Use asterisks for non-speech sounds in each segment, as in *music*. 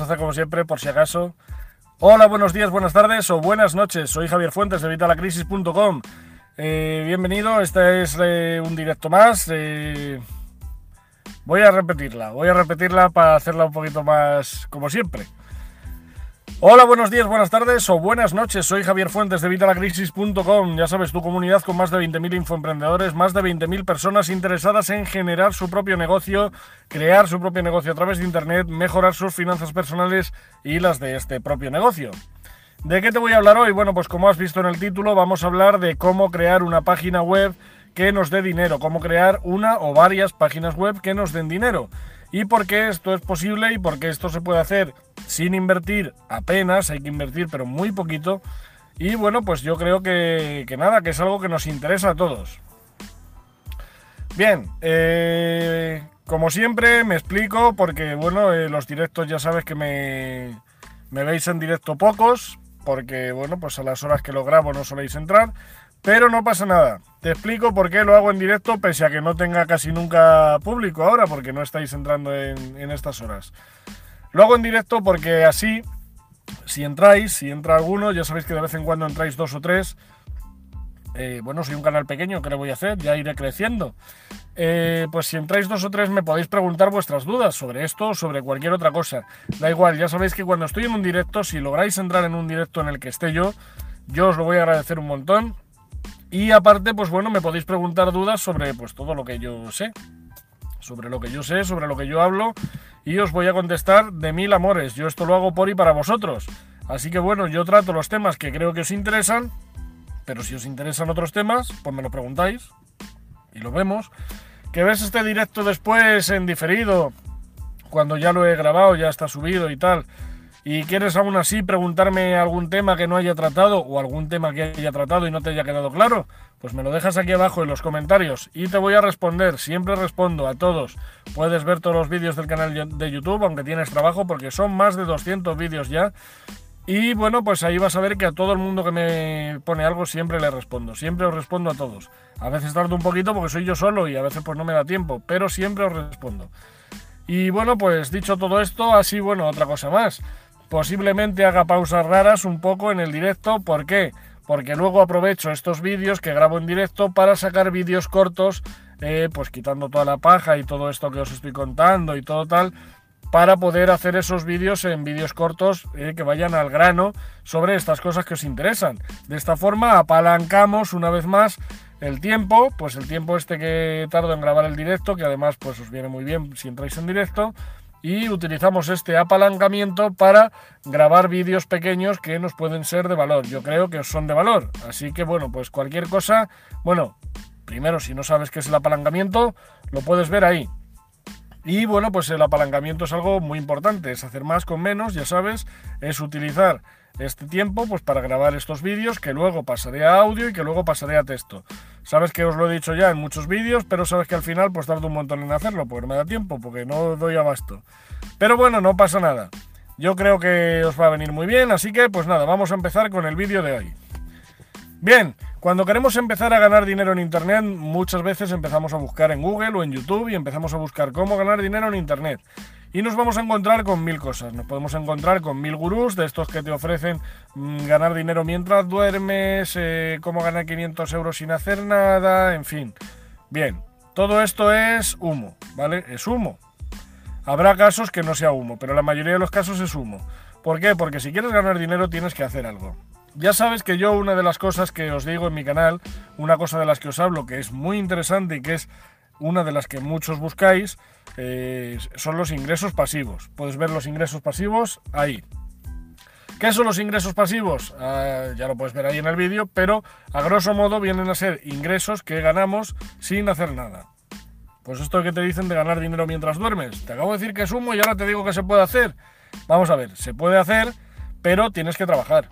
a hacer como siempre, por si acaso. Hola, buenos días, buenas tardes o buenas noches. Soy Javier Fuentes de Vitalacrisis.com. Eh, bienvenido, este es eh, un directo más. Eh, voy a repetirla, voy a repetirla para hacerla un poquito más como siempre. Hola, buenos días, buenas tardes o buenas noches. Soy Javier Fuentes de Vitalacrisis.com. Ya sabes, tu comunidad con más de 20.000 infoemprendedores, más de 20.000 personas interesadas en generar su propio negocio, crear su propio negocio a través de Internet, mejorar sus finanzas personales y las de este propio negocio. ¿De qué te voy a hablar hoy? Bueno, pues como has visto en el título, vamos a hablar de cómo crear una página web que nos dé dinero, cómo crear una o varias páginas web que nos den dinero y por qué esto es posible y por qué esto se puede hacer sin invertir apenas, hay que invertir pero muy poquito. Y bueno, pues yo creo que, nada, que es algo que nos interesa a todos. Bien, eh, como siempre me explico porque bueno, eh, los directos ya sabes que me, me veis en directo pocos, porque bueno, pues a las horas que lo grabo no soléis entrar. Pero no pasa nada. Te explico por qué lo hago en directo, pese a que no tenga casi nunca público ahora, porque no estáis entrando en, estas horas. Lo hago en directo porque así, si entráis, si entra alguno, ya sabéis que de vez en cuando entráis dos o tres. Eh, bueno, soy un canal pequeño, ¿qué le voy a hacer? Ya iré creciendo. Eh, pues si entráis dos o tres me podéis preguntar vuestras dudas sobre esto o sobre cualquier otra cosa. Da igual, ya sabéis que cuando estoy en un directo, si lográis entrar en un directo en el que esté yo, yo os lo voy a agradecer un montón y aparte, pues bueno, me podéis preguntar dudas sobre pues todo lo que yo sé. Sobre lo que yo sé, sobre lo que yo hablo. Y os voy a contestar de mil amores. Yo esto lo hago por y para vosotros. Así que bueno, yo trato los temas que creo que os interesan. Pero si os interesan otros temas, pues me lo preguntáis. Y lo vemos. Que ves este directo después en diferido. Cuando ya lo he grabado, ya está subido y tal y quieres aún así preguntarme algún tema que no haya tratado o algún tema que haya tratado y no te haya quedado claro, pues me lo dejas aquí abajo en los comentarios y te voy a responder. Siempre respondo a todos. Puedes ver todos los vídeos del canal de YouTube, aunque tienes trabajo, porque son más de 200 vídeos ya. Y bueno, pues ahí vas a ver que a todo el mundo que me pone algo siempre le respondo. Siempre os respondo a todos. A veces tardo un poquito porque soy yo solo y a veces pues no me da tiempo, pero siempre os respondo. Y bueno, pues dicho todo esto, así bueno, otra cosa más posiblemente haga pausas raras un poco en el directo. ¿Por qué? Porque luego aprovecho estos vídeos que grabo en directo para sacar vídeos cortos, eh, pues quitando toda la paja y todo esto que os estoy contando y todo tal, para poder hacer esos vídeos en vídeos cortos eh, que vayan al grano sobre estas cosas que os interesan. De esta forma apalancamos una vez más el tiempo, pues el tiempo este que tardo en grabar el directo, que además pues os viene muy bien si entráis en directo, y utilizamos este apalancamiento para grabar vídeos pequeños que nos pueden ser de valor. Yo creo que son de valor. Así que bueno, pues cualquier cosa, bueno, primero si no sabes qué es el apalancamiento, lo puedes ver ahí. Y bueno, pues el apalancamiento es algo muy importante, es hacer más con menos, ya sabes, es utilizar este tiempo pues para grabar estos vídeos que luego pasaré a audio y que luego pasaré a texto. Sabes que os lo he dicho ya en muchos vídeos, pero sabes que al final pues tardo un montón en hacerlo porque me da tiempo, porque no doy abasto. Pero bueno, no pasa nada. Yo creo que os va a venir muy bien, así que pues nada, vamos a empezar con el vídeo de hoy. Bien, cuando queremos empezar a ganar dinero en Internet, muchas veces empezamos a buscar en Google o en YouTube y empezamos a buscar cómo ganar dinero en Internet. Y nos vamos a encontrar con mil cosas. Nos podemos encontrar con mil gurús de estos que te ofrecen mm, ganar dinero mientras duermes, eh, cómo ganar 500 euros sin hacer nada, en fin. Bien, todo esto es humo, ¿vale? Es humo. Habrá casos que no sea humo, pero la mayoría de los casos es humo. ¿Por qué? Porque si quieres ganar dinero tienes que hacer algo. Ya sabes que yo una de las cosas que os digo en mi canal, una cosa de las que os hablo que es muy interesante y que es una de las que muchos buscáis eh, son los ingresos pasivos. Puedes ver los ingresos pasivos ahí. ¿Qué son los ingresos pasivos? Ah, ya lo puedes ver ahí en el vídeo, pero a grosso modo vienen a ser ingresos que ganamos sin hacer nada. Pues esto que te dicen de ganar dinero mientras duermes. Te acabo de decir que es humo y ahora te digo que se puede hacer. Vamos a ver, se puede hacer, pero tienes que trabajar.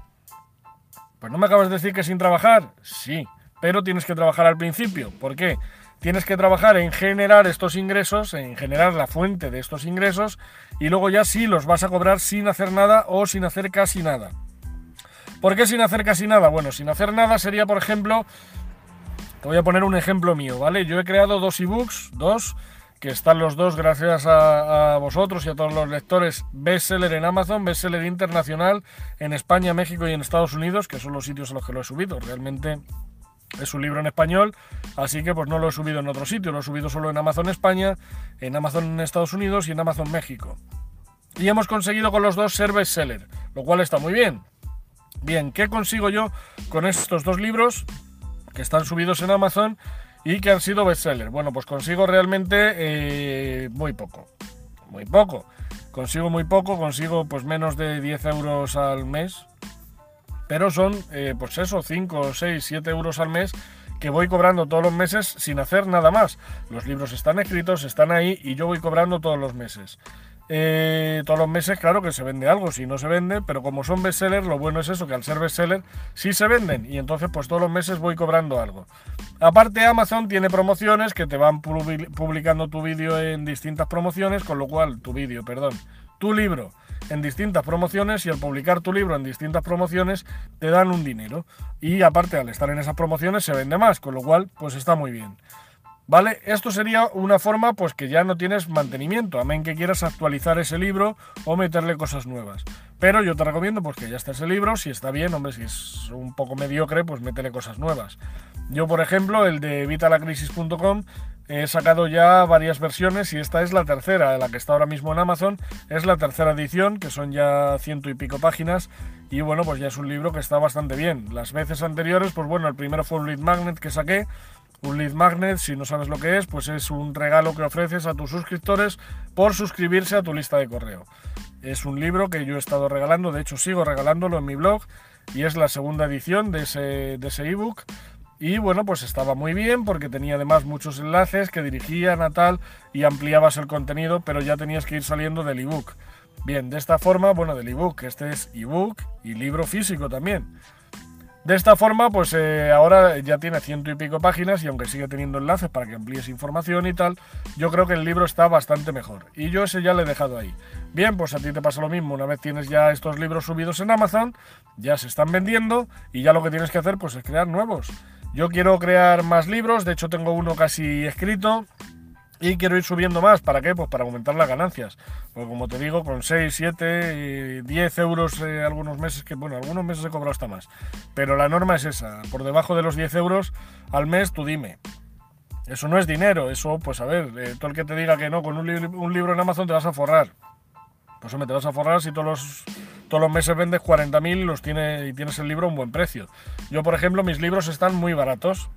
Pues no me acabas de decir que sin trabajar. Sí, pero tienes que trabajar al principio. ¿Por qué? tienes que trabajar en generar estos ingresos, en generar la fuente de estos ingresos y luego ya sí los vas a cobrar sin hacer nada o sin hacer casi nada. ¿Por qué sin hacer casi nada? Bueno, sin hacer nada sería, por ejemplo, te voy a poner un ejemplo mío, ¿vale? Yo he creado dos ebooks, dos, que están los dos gracias a, vosotros y a todos los lectores, bestseller en Amazon, bestseller internacional en España, México y en Estados Unidos, que son los sitios a los que lo he subido. Realmente es un libro en español, así que pues no lo he subido en otro sitio, lo he subido solo en Amazon España, en Amazon en Estados Unidos y en Amazon México. Y hemos conseguido con los dos ser bestseller, lo cual está muy bien. Bien, ¿qué consigo yo con estos dos libros que están subidos en Amazon y que han sido bestsellers. Bueno, pues consigo realmente eh, muy poco. Muy poco. Consigo muy poco, consigo pues menos de 10 euros al mes. Pero son, eh, pues eso, 5, 6, 7 euros al mes que voy cobrando todos los meses sin hacer nada más. Los libros están escritos, están ahí y yo voy cobrando todos los meses. Eh, todos los meses, claro que se vende algo, si no se vende, pero como son bestsellers, lo bueno es eso, que al ser bestseller sí se venden y entonces pues todos los meses voy cobrando algo. Aparte Amazon tiene promociones que te van publicando tu vídeo en distintas promociones, con lo cual tu vídeo, perdón, tu libro en distintas promociones y al publicar tu libro en distintas promociones te dan un dinero y aparte al estar en esas promociones se vende más, con lo cual pues está muy bien. ¿Vale? Esto sería una forma pues que ya no tienes mantenimiento, a menos que quieras actualizar ese libro o meterle cosas nuevas. Pero yo te recomiendo pues que ya está ese libro, si está bien, hombre, si es un poco mediocre, pues métele cosas nuevas. Yo, por ejemplo, el de vitalacrisis.com he sacado ya varias versiones y esta es la tercera, la que está ahora mismo en Amazon, es la tercera edición, que son ya ciento y pico páginas y bueno, pues ya es un libro que está bastante bien. Las veces anteriores, pues bueno, el primero fue un lead magnet que saqué, un lead magnet, si no sabes lo que es, pues es un regalo que ofreces a tus suscriptores por suscribirse a tu lista de correo. Es un libro que yo he estado regalando, de hecho sigo regalándolo en mi blog y es la segunda edición de ese de ese ebook. Y bueno, pues estaba muy bien porque tenía además muchos enlaces que dirigían a tal y ampliabas el contenido, pero ya tenías que ir saliendo del ebook. Bien, de esta forma, bueno, del ebook, este es ebook y libro físico también. De esta forma, pues eh, ahora ya tiene ciento y pico páginas y aunque sigue teniendo enlaces para que amplíes información y tal, yo creo que el libro está bastante mejor. Y yo ese ya le he dejado ahí. Bien, pues a ti te pasa lo mismo. Una vez tienes ya estos libros subidos en Amazon, ya se están vendiendo y ya lo que tienes que hacer pues es crear nuevos. Yo quiero crear más libros, de hecho tengo uno casi escrito y quiero ir subiendo más, ¿para qué? Pues para aumentar las ganancias. Porque como te digo, con 6, 7, 10 euros eh, algunos meses, que bueno, algunos meses he cobrado hasta más. Pero la norma es esa, por debajo de los 10 euros al mes, tú dime. Eso no es dinero, eso, pues a ver, eh, todo el que te diga que no, con un, un, libro en Amazon te vas a forrar. Pues hombre, te vas a forrar si todos los, todos los meses vendes 40.000 y, los tiene, y tienes el libro a un buen precio. Yo, por ejemplo, mis libros están muy baratos.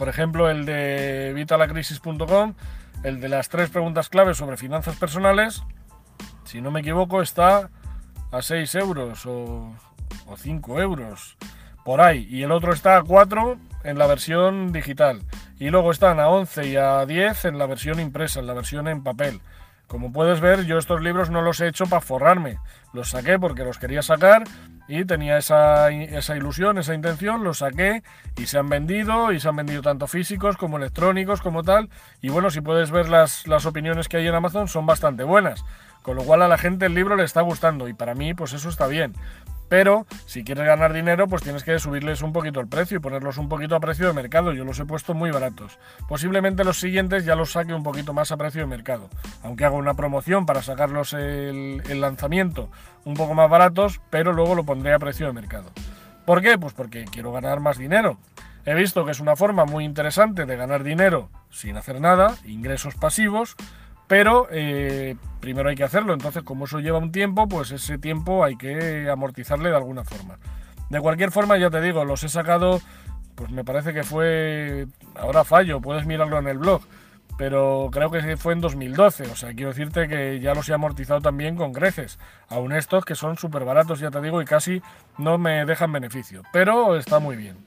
Por ejemplo, el de vitalacrisis.com el de las tres preguntas claves sobre finanzas personales, si no me equivoco, está a 6 euros o, o 5 euros por ahí. Y el otro está a 4 en la versión digital. Y luego están a 11 y a 10 en la versión impresa, en la versión en papel. Como puedes ver, yo estos libros no los he hecho para forrarme. Los saqué porque los quería sacar y tenía esa, esa, ilusión, esa intención, los saqué y se han vendido y se han vendido tanto físicos como electrónicos como tal. Y bueno, si puedes ver las, las opiniones que hay en Amazon son bastante buenas. Con lo cual a la gente el libro le está gustando y para mí pues eso está bien. Pero si quieres ganar dinero, pues tienes que subirles un poquito el precio y ponerlos un poquito a precio de mercado. Yo los he puesto muy baratos. Posiblemente los siguientes ya los saque un poquito más a precio de mercado. Aunque hago una promoción para sacarlos el, el lanzamiento un poco más baratos, pero luego lo pondré a precio de mercado. ¿Por qué? Pues porque quiero ganar más dinero. He visto que es una forma muy interesante de ganar dinero sin hacer nada, ingresos pasivos, pero eh, primero hay que hacerlo, entonces como eso lleva un tiempo, pues ese tiempo hay que amortizarle de alguna forma. De cualquier forma, ya te digo, los he sacado, pues me parece que fue, ahora fallo, puedes mirarlo en el blog, pero creo que fue en 2012, o sea, quiero decirte que ya los he amortizado también con creces, aún estos que son súper baratos, ya te digo, y casi no me dejan beneficio, pero está muy bien.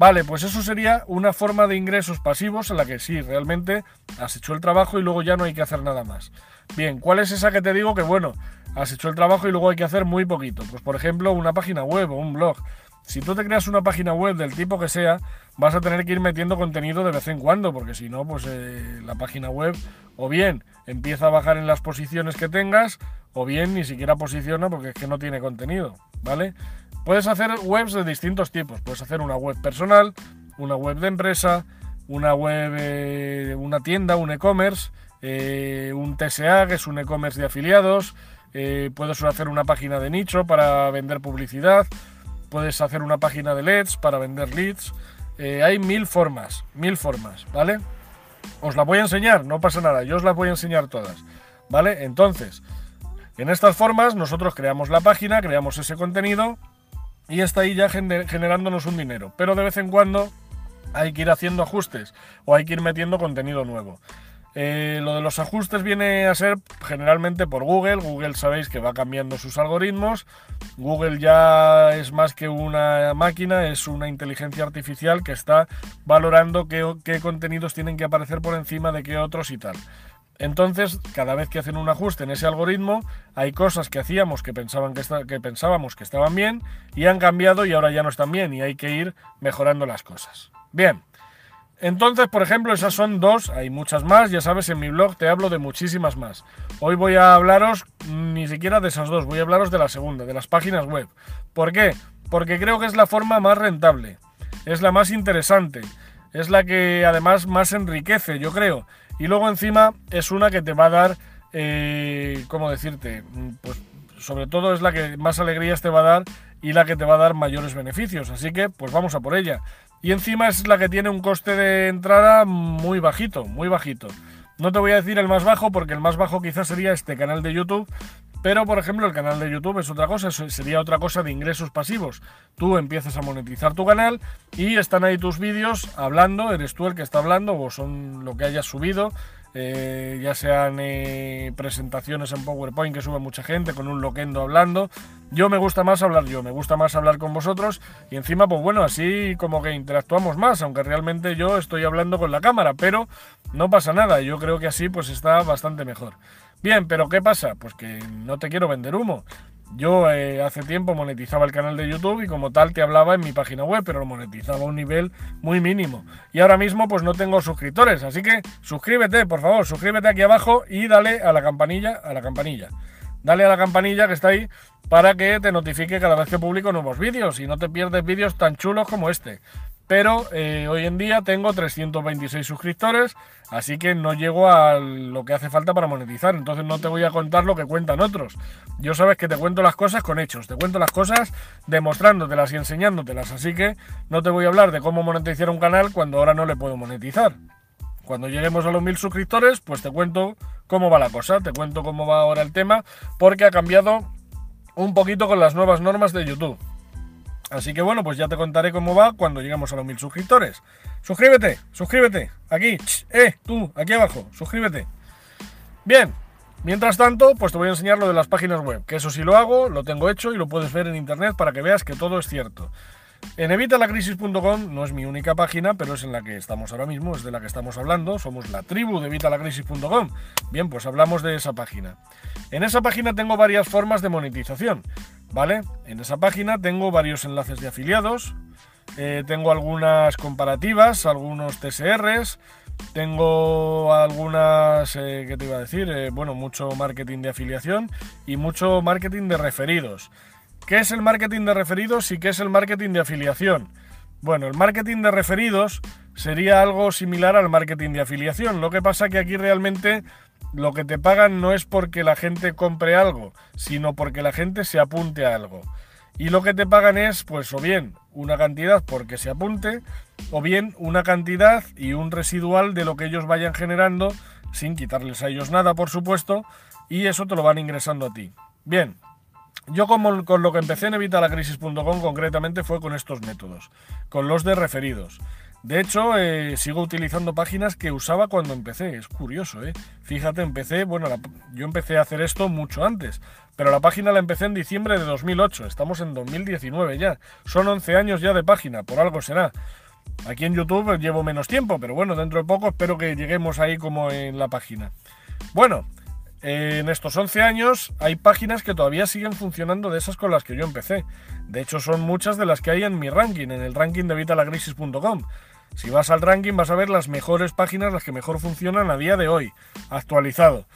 Vale, pues eso sería una forma de ingresos pasivos en la que sí, realmente has hecho el trabajo y luego ya no hay que hacer nada más. Bien, ¿cuál es esa que te digo que bueno, has hecho el trabajo y luego hay que hacer muy poquito? Pues por ejemplo, una página web o un blog. Si tú te creas una página web del tipo que sea, vas a tener que ir metiendo contenido de vez en cuando, porque si no, pues eh, la página web o bien empieza a bajar en las posiciones que tengas, o bien ni siquiera posiciona porque es que no tiene contenido, ¿vale? Puedes hacer webs de distintos tipos. Puedes hacer una web personal, una web de empresa, una web, una tienda, un e-commerce. eh, un TSA, que es un e-commerce de afiliados, eh, puedes hacer una página de nicho para vender publicidad, puedes hacer una página de leads para vender leads. Eh, hay mil formas, mil formas, ¿vale? Os las voy a enseñar, no pasa nada, yo os las voy a enseñar todas, ¿vale? Entonces, en estas formas nosotros creamos la página, creamos ese contenido y está ahí ya generándonos un dinero. Pero de vez en cuando hay que ir haciendo ajustes o hay que ir metiendo contenido nuevo. Eh, lo de los ajustes viene a ser generalmente por Google. Google sabéis que va cambiando sus algoritmos. Google ya es más que una máquina, es una inteligencia artificial que está valorando qué, qué contenidos tienen que aparecer por encima de qué otros y tal. Entonces, cada vez que hacen un ajuste en ese algoritmo, hay cosas que hacíamos que, pensaban que, pensábamos que estaban bien y han cambiado y ahora ya no están bien y hay que ir mejorando las cosas. Bien, entonces, por ejemplo, esas son dos, hay muchas más, ya sabes, en mi blog te hablo de muchísimas más. Hoy voy a hablaros ni siquiera de esas dos, voy a hablaros de la segunda, de las páginas web. ¿Por qué? Porque creo que es la forma más rentable, es la más interesante, es la que además más enriquece, yo creo. Y luego encima es una que te va a dar, eh, ¿cómo decirte? Pues sobre todo es la que más alegrías te va a dar y la que te va a dar mayores beneficios. Así que pues vamos a por ella. Y encima es la que tiene un coste de entrada muy bajito, muy bajito. No te voy a decir el más bajo porque el más bajo quizás sería este canal de YouTube, pero, por ejemplo, el canal de YouTube es otra cosa, sería otra cosa de ingresos pasivos. Tú empiezas a monetizar tu canal y están ahí tus vídeos hablando, eres tú el que está hablando o son lo que hayas subido, eh, ya sean eh, presentaciones en PowerPoint que sube mucha gente con un loquendo hablando. Yo me gusta más hablar yo, me gusta más hablar con vosotros y encima, pues bueno, así como que interactuamos más, aunque realmente yo estoy hablando con la cámara, pero no pasa nada, yo creo que así pues está bastante mejor. Bien, pero ¿qué pasa? Pues que no te quiero vender humo. Yo eh, hace tiempo monetizaba el canal de YouTube y como tal te hablaba en mi página web, pero lo monetizaba a un nivel muy mínimo. Y ahora mismo pues no tengo suscriptores, así que suscríbete, por favor, suscríbete aquí abajo y dale a la campanilla, a la campanilla. Dale a la campanilla que está ahí para que te notifique cada vez que publico nuevos vídeos y no te pierdes vídeos tan chulos como este pero eh, hoy en día tengo 326 suscriptores, así que no llego a lo que hace falta para monetizar, entonces no te voy a contar lo que cuentan otros. Yo sabes que te cuento las cosas con hechos, te cuento las cosas demostrándotelas y enseñándotelas, así que no te voy a hablar de cómo monetizar un canal cuando ahora no le puedo monetizar. Cuando lleguemos a los mil suscriptores, pues te cuento cómo va la cosa, te cuento cómo va ahora el tema, porque ha cambiado un poquito con las nuevas normas de YouTube. Así que bueno, pues ya te contaré cómo va cuando lleguemos a los mil suscriptores. Suscríbete, suscríbete, aquí, eh, tú, aquí abajo, suscríbete. Bien, mientras tanto, pues te voy a enseñar lo de las páginas web, que eso sí lo hago, lo tengo hecho y lo puedes ver en internet para que veas que todo es cierto. En evitalacrisis.com no es mi única página, pero es en la que estamos ahora mismo, es de la que estamos hablando, somos la tribu de evitalacrisis.com. Bien, pues hablamos de esa página. En esa página tengo varias formas de monetización. ¿Vale? En esa página tengo varios enlaces de afiliados, eh, tengo algunas comparativas, algunos TSRs, tengo algunas, eh, ¿qué te iba a decir? Eh, bueno, mucho marketing de afiliación y mucho marketing de referidos. ¿Qué es el marketing de referidos y qué es el marketing de afiliación? Bueno, el marketing de referidos sería algo similar al marketing de afiliación. Lo que pasa que aquí realmente lo que te pagan no es porque la gente compre algo, sino porque la gente se apunte a algo. Y lo que te pagan es, pues, o bien una cantidad porque se apunte, o bien una cantidad y un residual de lo que ellos vayan generando, sin quitarles a ellos nada, por supuesto, y eso te lo van ingresando a ti. Bien, yo con lo que empecé en evitalacrisis.com concretamente fue con estos métodos, con los de referidos. De hecho, eh, sigo utilizando páginas que usaba cuando empecé. Es curioso, ¿eh? Fíjate, empecé, bueno, yo empecé a hacer esto mucho antes, pero la página la empecé en diciembre de 2008. Estamos en 2019 ya. Son 11 años ya de página, por algo será. Aquí en YouTube llevo menos tiempo, pero bueno, dentro de poco espero que lleguemos ahí como en la página. Bueno, en estos 11 años hay páginas que todavía siguen funcionando de esas con las que yo empecé. De hecho, son muchas de las que hay en mi ranking, en el ranking de vitalagrisis.com. Si vas al ranking vas a ver las mejores páginas, las que mejor funcionan a día de hoy, actualizado.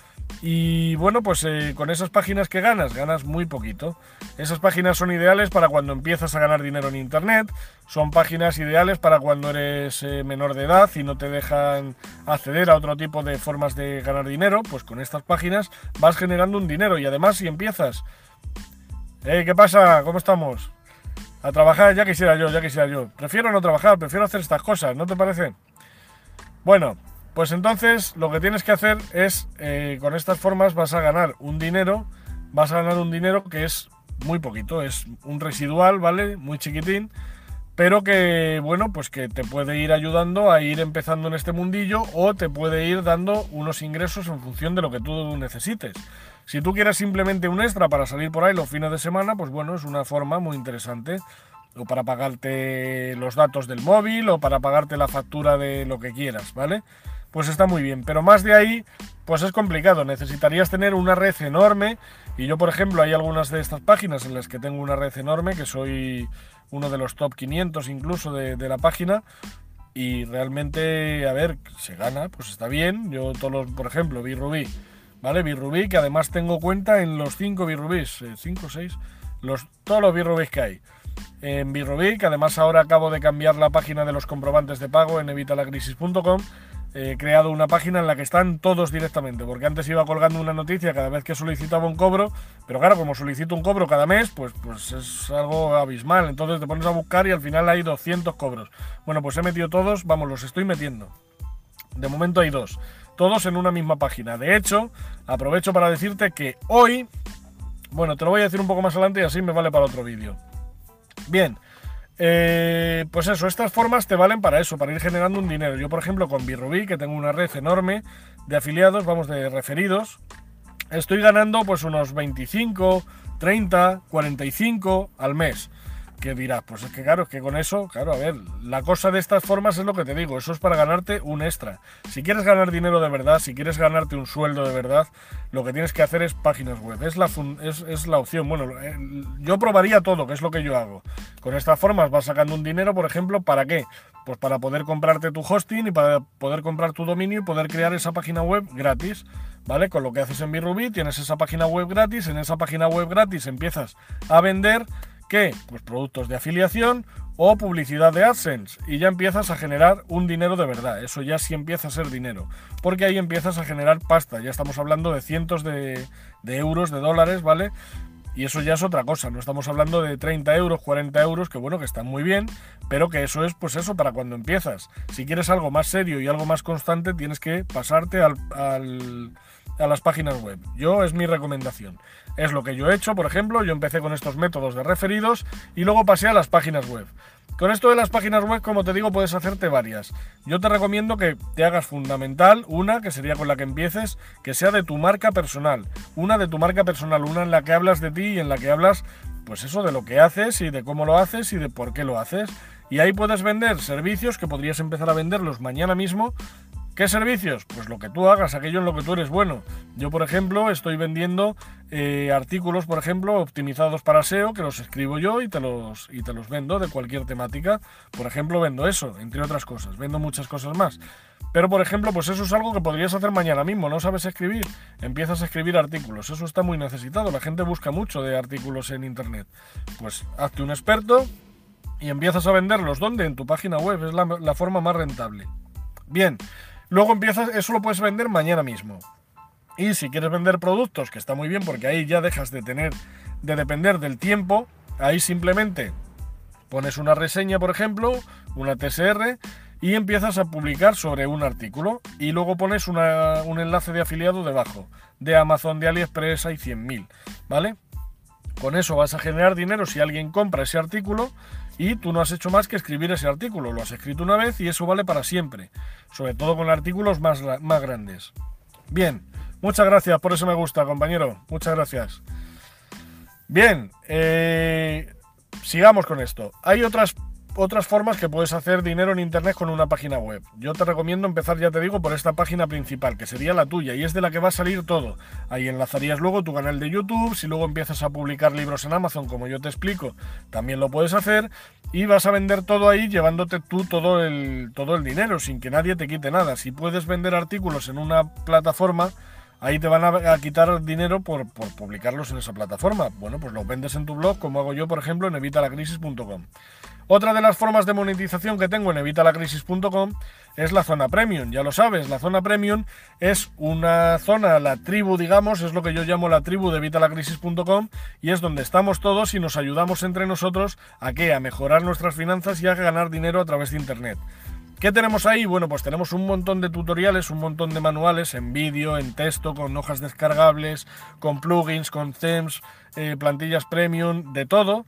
Y bueno, pues eh, con esas páginas que ganas, ganas muy poquito. Esas páginas son ideales para cuando empiezas a ganar dinero en Internet, son páginas ideales para cuando eres eh, menor de edad y no te dejan acceder a otro tipo de formas de ganar dinero, pues con estas páginas vas generando un dinero y además si empiezas... Eh, ¿Qué pasa? ¿Cómo estamos? A trabajar ya quisiera yo, ya quisiera yo. Prefiero no trabajar, prefiero hacer estas cosas, ¿no te parece? Bueno, pues entonces lo que tienes que hacer es, eh, con estas formas vas a ganar un dinero, vas a ganar un dinero que es muy poquito, es un residual, ¿vale? Muy chiquitín, pero que, bueno, pues que te puede ir ayudando a ir empezando en este mundillo o te puede ir dando unos ingresos en función de lo que tú necesites. Si tú quieres simplemente un extra para salir por ahí los fines de semana, pues bueno, es una forma muy interesante o para pagarte los datos del móvil o para pagarte la factura de lo que quieras, ¿vale? pues está muy bien. Pero más de ahí, pues es complicado. Necesitarías tener una red enorme. Y yo, por ejemplo, hay algunas de estas páginas en las que tengo una red enorme, que soy uno de los top 500 incluso de, la página. Y realmente, a ver, se gana, pues está bien. Yo todos los, por ejemplo, Birubí, ¿vale? Birubí, que además tengo cuenta en los 5 Birubís, 5 o 6, los, todos los Birubís que hay. En Birubí, que además ahora acabo de cambiar la página de los comprobantes de pago en evitalacrisis.com he creado una página en la que están todos directamente, porque antes iba colgando una noticia cada vez que solicitaba un cobro, pero claro, como solicito un cobro cada mes, pues, pues es algo abismal, entonces te pones a buscar y al final hay 200 cobros. Bueno, pues he metido todos, vamos, los estoy metiendo. De momento hay dos, todos en una misma página. De hecho, aprovecho para decirte que hoy, bueno, te lo voy a decir un poco más adelante y así me vale para otro vídeo. Bien, eh, pues eso, estas formas te valen para eso, para ir generando un dinero. Yo, por ejemplo, con Birrubí, que tengo una red enorme de afiliados, vamos, de referidos, estoy ganando pues unos 25, 30, 45 al mes que dirás, pues es que claro, es que con eso, claro, a ver, la cosa de estas formas es lo que te digo, eso es para ganarte un extra. Si quieres ganar dinero de verdad, si quieres ganarte un sueldo de verdad, lo que tienes que hacer es páginas web, es la, es, la opción. Bueno, eh, yo probaría todo, que es lo que yo hago. Con estas formas vas sacando un dinero, por ejemplo, ¿para qué? Pues para poder comprarte tu hosting y para poder comprar tu dominio y poder crear esa página web gratis. ¿Vale? Con lo que haces en Birubí tienes esa página web gratis, en esa página web gratis empiezas a vender ¿Qué? Pues productos de afiliación o publicidad de AdSense y ya empiezas a generar un dinero de verdad. Eso ya sí empieza a ser dinero, porque ahí empiezas a generar pasta. Ya estamos hablando de cientos de, euros, de dólares, ¿vale? Y eso ya es otra cosa, no estamos hablando de 30 euros, 40 euros, que bueno, que están muy bien, pero que eso es pues eso para cuando empiezas. Si quieres algo más serio y algo más constante, tienes que pasarte al a las páginas web. Yo es mi recomendación. Es lo que yo he hecho, por ejemplo, yo empecé con estos métodos de referidos y luego pasé a las páginas web. Con esto de las páginas web, como te digo, puedes hacerte varias. Yo te recomiendo que te hagas fundamental, una que sería con la que empieces, que sea de tu marca personal. Una de tu marca personal, una en la que hablas de ti y en la que hablas, pues eso, de lo que haces y de cómo lo haces y de por qué lo haces. Y ahí puedes vender servicios que podrías empezar a venderlos mañana mismo ¿Qué servicios? Pues lo que tú hagas, aquello en lo que tú eres bueno. Yo, por ejemplo, estoy vendiendo eh, artículos, por ejemplo, optimizados para SEO, que los escribo yo y te los, y te los vendo de cualquier temática. Por ejemplo, vendo eso, entre otras cosas. Vendo muchas cosas más. Pero, por ejemplo, pues eso es algo que podrías hacer mañana mismo. ¿No sabes escribir? Empiezas a escribir artículos. Eso está muy necesitado. La gente busca mucho de artículos en Internet. Pues hazte un experto y empiezas a venderlos. ¿Dónde? En tu página web. Es la, la forma más rentable. Bien. Luego empiezas, eso lo puedes vender mañana mismo. Y si quieres vender productos, que está muy bien porque ahí ya dejas de tener, de depender del tiempo, ahí simplemente pones una reseña, por ejemplo, una TSR, y empiezas a publicar sobre un artículo. Y luego pones un enlace de afiliado debajo. De Amazon, de AliExpress hay 100.000, ¿vale? Con eso vas a generar dinero si alguien compra ese artículo y tú no has hecho más que escribir ese artículo. Lo has escrito una vez y eso vale para siempre, sobre todo con artículos más, más grandes. Bien, muchas gracias por ese me gusta, compañero. Muchas gracias. Bien, eh, sigamos con esto. Hay otras otras formas que puedes hacer dinero en internet con una página web. Yo te recomiendo empezar, ya te digo, por esta página principal, que sería la tuya, y es de la que va a salir todo. Ahí enlazarías luego tu canal de YouTube, si luego empiezas a publicar libros en Amazon, como yo te explico, también lo puedes hacer, y vas a vender todo ahí llevándote tú todo el, todo el dinero, sin que nadie te quite nada. Si puedes vender artículos en una plataforma, ahí te van a, quitar dinero por, por, publicarlos en esa plataforma. Bueno, pues los vendes en tu blog, como hago yo, por ejemplo, en evitalacrisis.com. Otra de las formas de monetización que tengo en evitalacrisis.com es la zona premium. Ya lo sabes, la zona premium es una zona, la tribu, digamos, es lo que yo llamo la tribu de evitalacrisis.com y es donde estamos todos y nos ayudamos entre nosotros a qué? A mejorar nuestras finanzas y a ganar dinero a través de internet. ¿Qué tenemos ahí? Bueno, pues tenemos un montón de tutoriales, un montón de manuales en vídeo, en texto, con hojas descargables, con plugins, con themes, eh, plantillas premium, de todo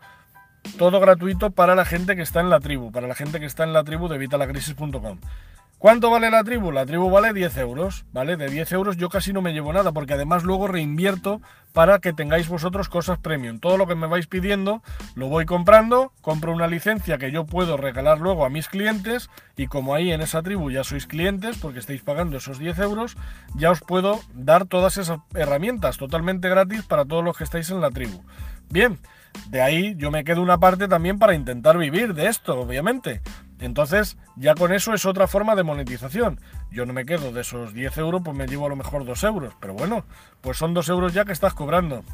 todo gratuito para la gente que está en la tribu, para la gente que está en la tribu de vitalacrisis.com. ¿Cuánto vale la tribu? La tribu vale 10 euros, ¿vale? De 10 euros yo casi no me llevo nada, porque además luego reinvierto para que tengáis vosotros cosas premium. Todo lo que me vais pidiendo lo voy comprando, compro una licencia que yo puedo regalar luego a mis clientes y como ahí en esa tribu ya sois clientes, porque estáis pagando esos 10 euros, ya os puedo dar todas esas herramientas totalmente gratis para todos los que estáis en la tribu. Bien, de ahí yo me quedo una parte también para intentar vivir de esto, obviamente. Entonces, ya con eso es otra forma de monetización. Yo no me quedo de esos 10 euros, pues me llevo a lo mejor 2 euros. Pero bueno, pues son 2 euros ya que estás cobrando.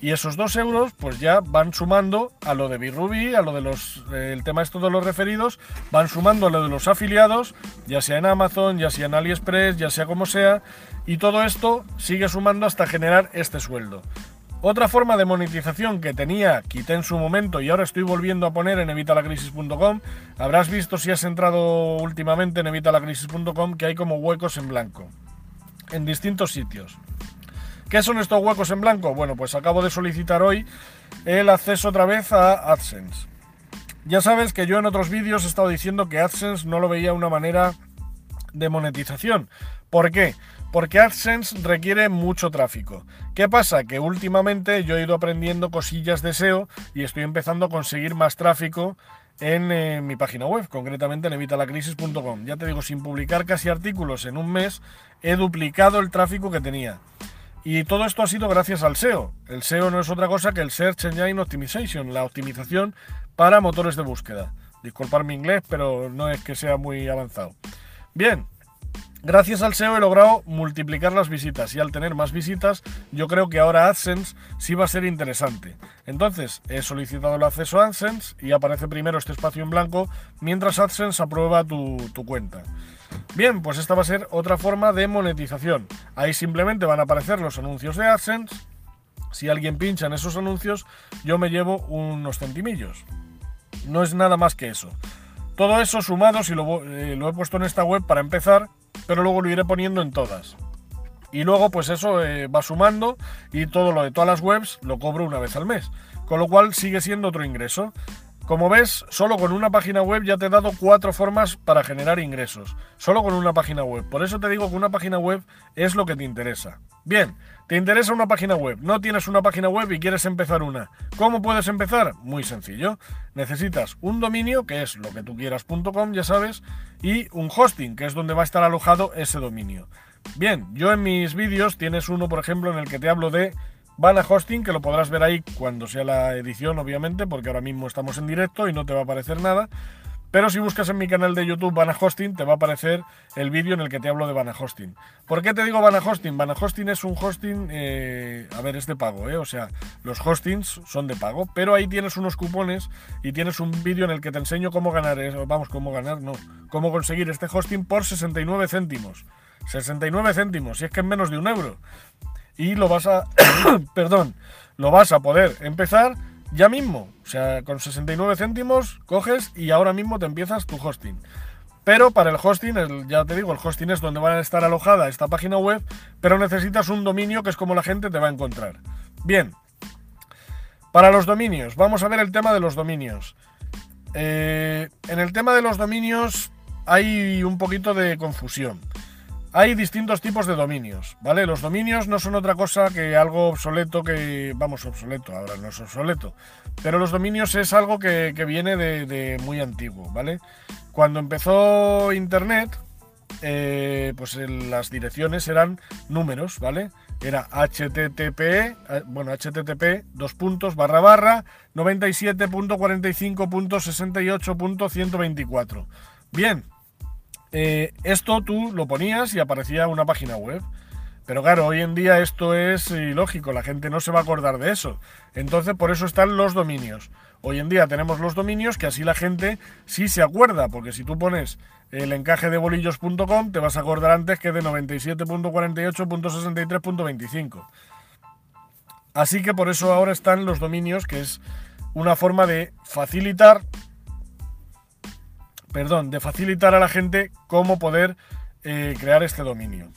Y esos 2 euros, pues ya van sumando a lo de Birubi, a lo de los. Eh, el tema esto de los referidos, van sumando a lo de los afiliados, ya sea en Amazon, ya sea en AliExpress, ya sea como sea. Y todo esto sigue sumando hasta generar este sueldo. Otra forma de monetización que tenía, quité en su momento y ahora estoy volviendo a poner en evitalacrisis.com, habrás visto si has entrado últimamente en evitalacrisis.com que hay como huecos en blanco, en distintos sitios. ¿Qué son estos huecos en blanco? Bueno, pues acabo de solicitar hoy el acceso otra vez a AdSense. Ya sabes que yo en otros vídeos he estado diciendo que AdSense no lo veía una manera de monetización. ¿Por qué? Porque AdSense requiere mucho tráfico. ¿Qué pasa? Que últimamente yo he ido aprendiendo cosillas de SEO y estoy empezando a conseguir más tráfico en eh, mi página web, concretamente en evitalacrisis.com. Ya te digo, sin publicar casi artículos en un mes, he duplicado el tráfico que tenía. Y todo esto ha sido gracias al SEO. El SEO no es otra cosa que el Search Engine Optimization, la optimización para motores de búsqueda. Disculpad mi inglés, pero no es que sea muy avanzado. Bien, Gracias al SEO he logrado multiplicar las visitas y al tener más visitas yo creo que ahora AdSense sí va a ser interesante. Entonces he solicitado el acceso a AdSense y aparece primero este espacio en blanco mientras AdSense aprueba tu, cuenta. Bien, pues esta va a ser otra forma de monetización. Ahí simplemente van a aparecer los anuncios de AdSense. Si alguien pincha en esos anuncios yo me llevo unos centimillos. No es nada más que eso. Todo eso sumado, si lo, eh, lo he puesto en esta web para empezar, pero luego lo iré poniendo en todas. Y luego, pues eso eh, va sumando y todo lo de todas las webs lo cobro una vez al mes. Con lo cual sigue siendo otro ingreso. Como ves, solo con una página web ya te he dado cuatro formas para generar ingresos. Solo con una página web. Por eso te digo que una página web es lo que te interesa. Bien, te interesa una página web, no tienes una página web y quieres empezar una. ¿Cómo puedes empezar? Muy sencillo. Necesitas un dominio, que es lo que tú quieras.com, ya sabes, y un hosting, que es donde va a estar alojado ese dominio. Bien, yo en mis vídeos tienes uno, por ejemplo, en el que te hablo de Vana Hosting, que lo podrás ver ahí cuando sea la edición, obviamente, porque ahora mismo estamos en directo y no te va a aparecer nada. Pero si buscas en mi canal de YouTube Vana Hosting, te va a aparecer el vídeo en el que te hablo de Vana Hosting. ¿Por qué te digo Vana Hosting? Vana Hosting es un hosting, eh, a ver, es de pago, ¿eh? O sea, los hostings son de pago, pero ahí tienes unos cupones y tienes un vídeo en el que te enseño cómo ganar, eso. vamos, cómo ganar, no, cómo conseguir este hosting por 69 céntimos. 69 céntimos, si es que es menos de un euro y lo vas a, *coughs* perdón, lo vas a poder empezar ya mismo. O sea, con 69 céntimos coges y ahora mismo te empiezas tu hosting. Pero para el hosting, ya te digo, el hosting es donde van a estar alojada esta página web, pero necesitas un dominio que es como la gente te va a encontrar. Bien, para los dominios, vamos a ver el tema de los dominios. Eh, en el tema de los dominios hay un poquito de confusión. Hay distintos tipos de dominios, ¿vale? Los dominios no son otra cosa que algo obsoleto que, vamos, obsoleto, ahora no es obsoleto, pero los dominios es algo que, viene de, muy antiguo, ¿vale? Cuando empezó Internet, eh, pues las direcciones eran números, ¿vale? Era http, eh, bueno, http, dos puntos, barra barra, 97.45.68.124. Bien, eh, esto tú lo ponías y aparecía una página web. Pero claro, hoy en día esto es ilógico, la gente no se va a acordar de eso. Entonces, por eso están los dominios. Hoy en día tenemos los dominios que así la gente sí se acuerda, porque si tú pones el encaje de bolillos.com te vas a acordar antes que de 97.48.63.25. Así que por eso ahora están los dominios, que es una forma de facilitar, perdón, de facilitar a la gente cómo poder eh, crear este dominio.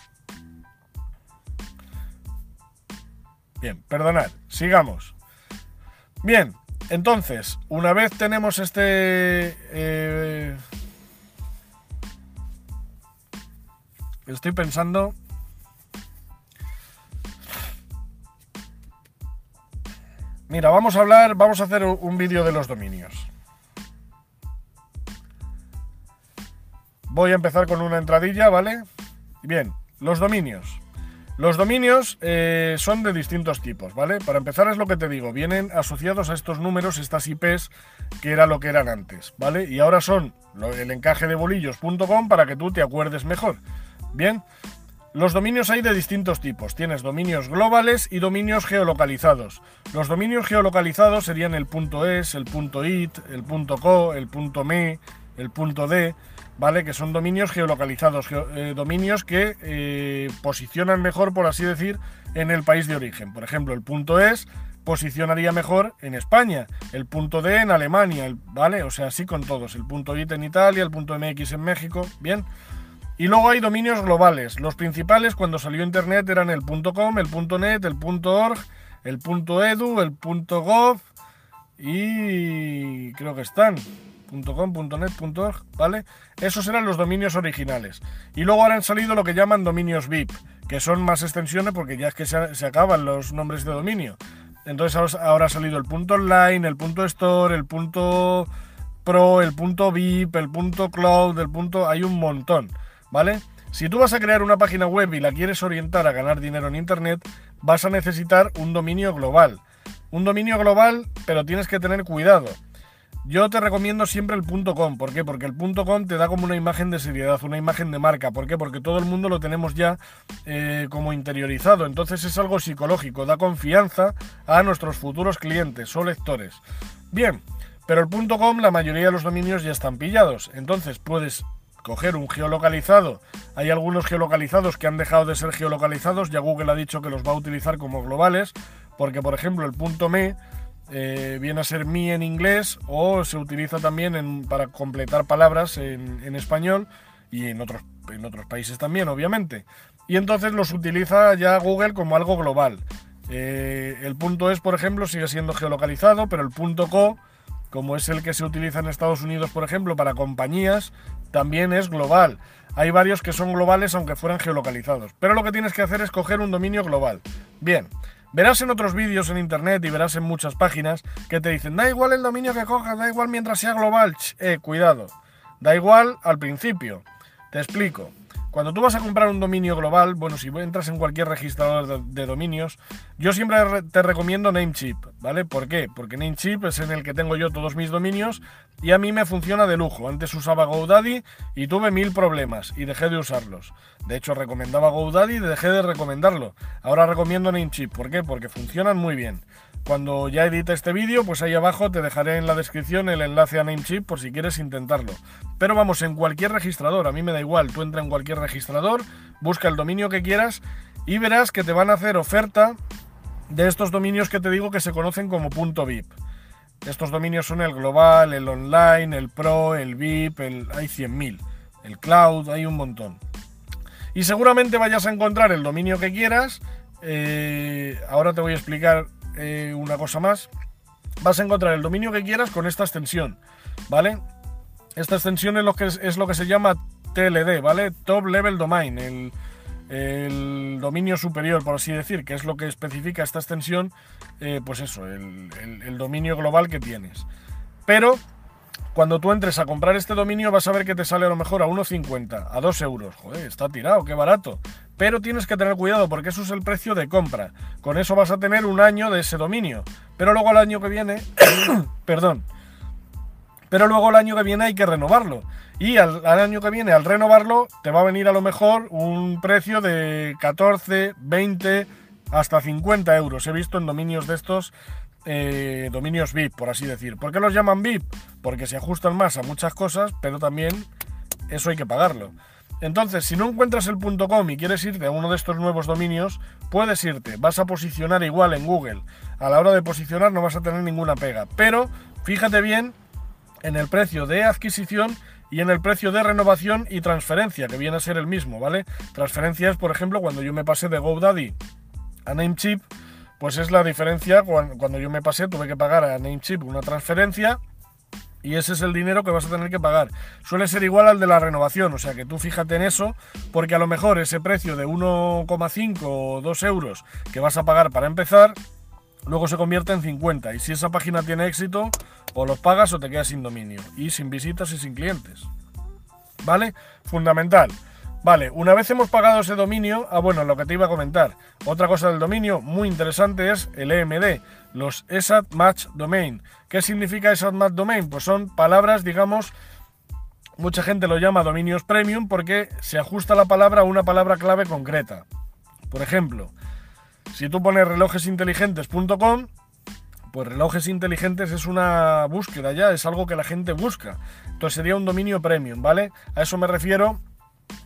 Bien, perdonad, sigamos. Bien, entonces, una vez tenemos este... Eh, estoy pensando... Mira, vamos a hablar, vamos a hacer un vídeo de los dominios. Voy a empezar con una entradilla, ¿vale? Bien, los dominios. Los dominios eh, son de distintos tipos, ¿vale? Para empezar es lo que te digo, vienen asociados a estos números, estas IPs, que era lo que eran antes, ¿vale? Y ahora son el encaje de bolillos.com para que tú te acuerdes mejor. Bien, los dominios hay de distintos tipos. Tienes dominios globales y dominios geolocalizados. Los dominios geolocalizados serían el .es, el .it, el .co, el .me, el .d. ¿vale? Que son dominios geolocalizados, eh, dominios que eh, posicionan mejor, por así decir, en el país de origen. Por ejemplo, el punto es posicionaría mejor en España, el punto D en Alemania, ¿vale? O sea, así con todos, el punto IT en Italia, el punto MX en México, bien. Y luego hay dominios globales. Los principales cuando salió Internet eran el .com, el .net, el .org, el .edu, el .gov y creo que están. .com, .net, .org, ¿vale? Esos eran los dominios originales. Y luego ahora han salido lo que llaman dominios VIP, que son más extensiones porque ya es que se, acaban los nombres de dominio. Entonces ahora ha salido el punto online, el punto store, el punto pro, el punto VIP, el punto cloud, el punto... Hay un montón, ¿vale? Si tú vas a crear una página web y la quieres orientar a ganar dinero en Internet, vas a necesitar un dominio global. Un dominio global, pero tienes que tener cuidado yo te recomiendo siempre el .com. ¿Por qué? Porque el .com te da como una imagen de seriedad, una imagen de marca. ¿Por qué? Porque todo el mundo lo tenemos ya eh, como interiorizado. Entonces es algo psicológico, da confianza a nuestros futuros clientes o lectores. Bien, pero el .com la mayoría de los dominios ya están pillados. Entonces puedes coger un geolocalizado. Hay algunos geolocalizados que han dejado de ser geolocalizados. Ya Google ha dicho que los va a utilizar como globales. Porque por ejemplo el .me eh, viene a ser mi en inglés o se utiliza también para completar palabras en, español y en otros, en otros países también, obviamente. Y entonces los utiliza ya Google como algo global. Eh, el punto es, por ejemplo, sigue siendo geolocalizado, pero el punto co, como es el que se utiliza en Estados Unidos, por ejemplo, para compañías, también es global. Hay varios que son globales aunque fueran geolocalizados. Pero lo que tienes que hacer es coger un dominio global. Bien, Verás en otros vídeos en internet y verás en muchas páginas que te dicen, da igual el dominio que cojas, da igual mientras sea global. eh, cuidado. Da igual al principio. Te explico. Cuando tú vas a comprar un dominio global, bueno, si entras en cualquier registrador de, dominios, yo siempre te recomiendo Namecheap, ¿vale? ¿Por qué? Porque Namecheap es en el que tengo yo todos mis dominios y a mí me funciona de lujo. Antes usaba GoDaddy y tuve mil problemas y dejé de usarlos. De hecho, recomendaba GoDaddy y dejé de recomendarlo. Ahora recomiendo Namecheap. ¿Por qué? Porque funcionan muy bien. Cuando ya edite este vídeo, pues ahí abajo te dejaré en la descripción el enlace a Namecheap por si quieres intentarlo. Pero vamos, en cualquier registrador, a mí me da igual, tú entra en cualquier registrador, busca el dominio que quieras y verás que te van a hacer oferta de estos dominios que te digo que se conocen como punto .vip. Estos dominios son el global, el online, el pro, el VIP, el, hay 100.000. El cloud, hay un montón. Y seguramente vayas a encontrar el dominio que quieras. Eh, ahora te voy a explicar eh, una cosa más, vas a encontrar el dominio que quieras con esta extensión, ¿vale? Esta extensión es lo que, es lo que se llama TLD, ¿vale? Top Level Domain, el, dominio superior, por así decir, que es lo que especifica esta extensión, eh, pues eso, el, el, dominio global que tienes. Pero cuando tú entres a comprar este dominio vas a ver que te sale a lo mejor a 1,50, a 2 euros. Joder, está tirado, qué barato. Pero tienes que tener cuidado porque eso es el precio de compra. Con eso vas a tener un año de ese dominio. Pero luego al año que viene, *coughs* perdón, pero luego el año que viene hay que renovarlo. Y al, año que viene, al renovarlo, te va a venir a lo mejor un precio de 14, 20, hasta 50 euros. He visto en dominios de estos, eh, dominios VIP, por así decir. ¿Por qué los llaman VIP? Porque se ajustan más a muchas cosas, pero también eso hay que pagarlo. Entonces, si no encuentras el .com y quieres irte a uno de estos nuevos dominios, puedes irte. Vas a posicionar igual en Google. A la hora de posicionar no vas a tener ninguna pega. Pero fíjate bien en el precio de adquisición y en el precio de renovación y transferencia, que viene a ser el mismo, ¿vale? Transferencia es, por ejemplo, cuando yo me pasé de GoDaddy a Namecheap, pues es la diferencia cuando, yo me pasé, tuve que pagar a Namecheap una transferencia y ese es el dinero que vas a tener que pagar. Suele ser igual al de la renovación, o sea que tú fíjate en eso, porque a lo mejor ese precio de 1,5 o 2 euros que vas a pagar para empezar, luego se convierte en 50. Y si esa página tiene éxito, o los pagas o te quedas sin dominio. Y sin visitas y sin clientes. ¿Vale? Fundamental. Vale, una vez hemos pagado ese dominio, ah bueno, lo que te iba a comentar, otra cosa del dominio muy interesante es el EMD, los ESAT Match Domain. ¿Qué significa ESAT Match Domain? Pues son palabras, digamos, mucha gente lo llama dominios premium porque se ajusta la palabra a una palabra clave concreta. Por ejemplo, si tú pones relojesinteligentes.com, pues relojes inteligentes es una búsqueda ya, es algo que la gente busca. Entonces sería un dominio premium, ¿vale? A eso me refiero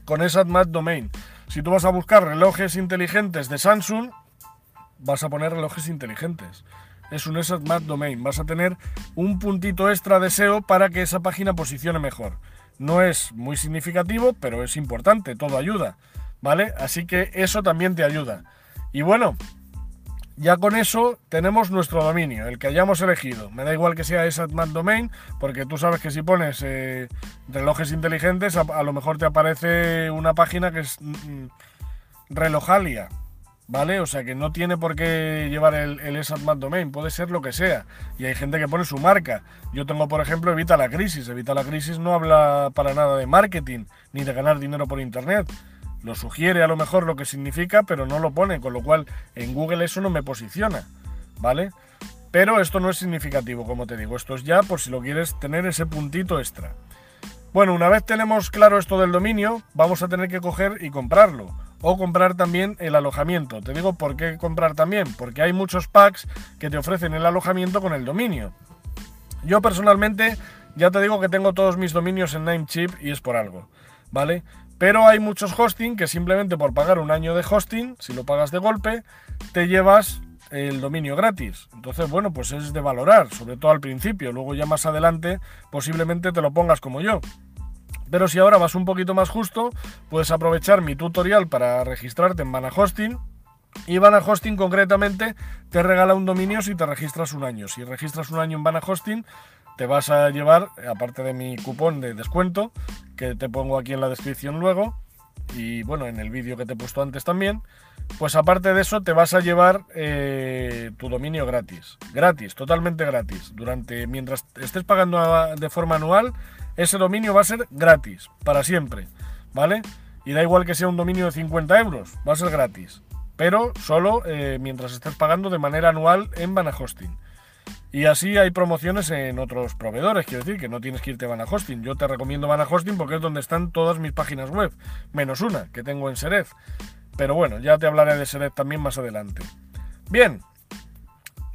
con esa AdMat Domain. Si tú vas a buscar relojes inteligentes de Samsung, vas a poner relojes inteligentes. Es un ESAT Domain. Vas a tener un puntito extra de SEO para que esa página posicione mejor. No es muy significativo, pero es importante, todo ayuda. ¿Vale? Así que eso también te ayuda. Y bueno, ya con eso tenemos nuestro dominio, el que hayamos elegido. Me da igual que sea esa Domain, porque tú sabes que si pones eh, relojes inteligentes, a, lo mejor te aparece una página que es mm, mm, relojalia, ¿vale? O sea que no tiene por qué llevar el, el Domain, puede ser lo que sea. Y hay gente que pone su marca. Yo tengo, por ejemplo, Evita la Crisis. Evita la Crisis no habla para nada de marketing, ni de ganar dinero por Internet lo sugiere a lo mejor lo que significa, pero no lo pone, con lo cual en Google eso no me posiciona, ¿vale? Pero esto no es significativo, como te digo, esto es ya por si lo quieres tener ese puntito extra. Bueno, una vez tenemos claro esto del dominio, vamos a tener que coger y comprarlo. O comprar también el alojamiento. Te digo por qué comprar también. Porque hay muchos packs que te ofrecen el alojamiento con el dominio. Yo personalmente ya te digo que tengo todos mis dominios en Namecheap y es por algo. ¿Vale? Pero hay muchos hosting que simplemente por pagar un año de hosting, si lo pagas de golpe, te llevas el dominio gratis. Entonces, bueno, pues es de valorar, sobre todo al principio. Luego ya más adelante posiblemente te lo pongas como yo. Pero si ahora vas un poquito más justo, puedes aprovechar mi tutorial para registrarte en Vana Hosting. Y Vana Hosting concretamente te regala un dominio si te registras un año. Si registras un año en Vana Hosting, te vas a llevar, aparte de mi cupón de descuento, que te pongo aquí en la descripción luego, y bueno, en el vídeo que te he puesto antes también, pues aparte de eso te vas a llevar eh, tu dominio gratis. Gratis, totalmente gratis. Durante, mientras estés pagando de forma anual, ese dominio va a ser gratis, para siempre, ¿vale? Y da igual que sea un dominio de 50 euros, va a ser gratis. Pero solo eh, mientras estés pagando de manera anual en Vana Hosting. Y así hay promociones en otros proveedores, quiero decir que no tienes que irte a Vana Hosting. Yo te recomiendo Vana Hosting porque es donde están todas mis páginas web, menos una que tengo en Serez. Pero bueno, ya te hablaré de Serez también más adelante. Bien,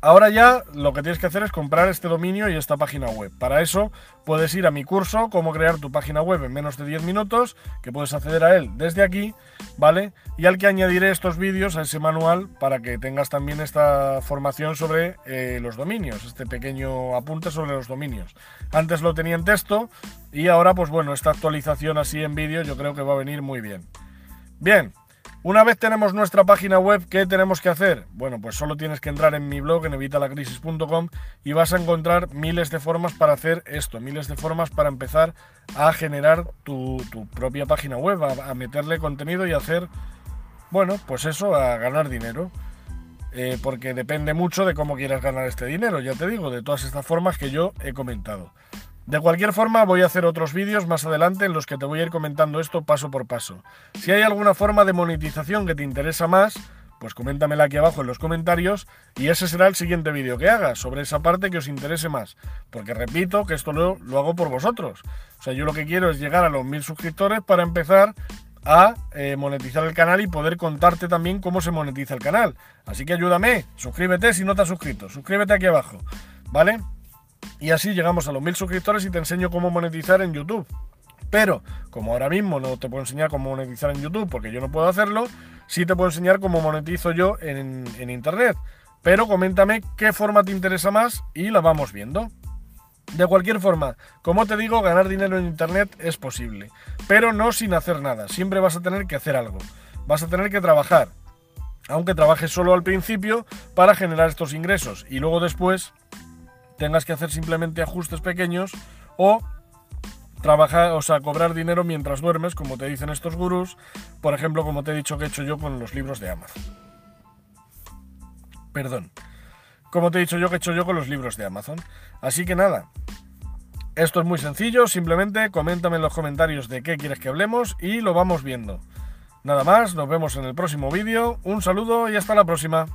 Ahora ya lo que tienes que hacer es comprar este dominio y esta página web. Para eso puedes ir a mi curso, cómo crear tu página web en menos de 10 minutos, que puedes acceder a él desde aquí, ¿vale? Y al que añadiré estos vídeos a ese manual para que tengas también esta formación sobre eh, los dominios, este pequeño apunte sobre los dominios. Antes lo tenía en texto y ahora pues bueno, esta actualización así en vídeo yo creo que va a venir muy bien. Bien, una vez tenemos nuestra página web, ¿qué tenemos que hacer? Bueno, pues solo tienes que entrar en mi blog en evitalacrisis.com y vas a encontrar miles de formas para hacer esto, miles de formas para empezar a generar tu, propia página web, a, meterle contenido y hacer, bueno, pues eso, a ganar dinero. Eh, porque depende mucho de cómo quieras ganar este dinero, ya te digo, de todas estas formas que yo he comentado. De cualquier forma, voy a hacer otros vídeos más adelante en los que te voy a ir comentando esto paso por paso. Si hay alguna forma de monetización que te interesa más, pues coméntamela aquí abajo en los comentarios y ese será el siguiente vídeo que haga sobre esa parte que os interese más. Porque repito que esto lo, lo hago por vosotros. O sea, yo lo que quiero es llegar a los mil suscriptores para empezar a eh, monetizar el canal y poder contarte también cómo se monetiza el canal. Así que ayúdame, suscríbete si no te has suscrito, suscríbete aquí abajo, ¿vale? Y así llegamos a los mil suscriptores y te enseño cómo monetizar en YouTube. Pero, como ahora mismo no te puedo enseñar cómo monetizar en YouTube porque yo no puedo hacerlo, sí te puedo enseñar cómo monetizo yo en, Internet. Pero coméntame qué forma te interesa más y la vamos viendo. De cualquier forma, como te digo, ganar dinero en Internet es posible, pero no sin hacer nada. Siempre vas a tener que hacer algo. Vas a tener que trabajar, aunque trabajes solo al principio para generar estos ingresos y luego después tengas que hacer simplemente ajustes pequeños o trabajar, o sea, cobrar dinero mientras duermes, como te dicen estos gurús, por ejemplo, como te he dicho que he hecho yo con los libros de Amazon. Perdón. Como te he dicho yo que he hecho yo con los libros de Amazon. Así que nada, esto es muy sencillo, simplemente coméntame en los comentarios de qué quieres que hablemos y lo vamos viendo. Nada más, nos vemos en el próximo vídeo, un saludo y hasta la próxima.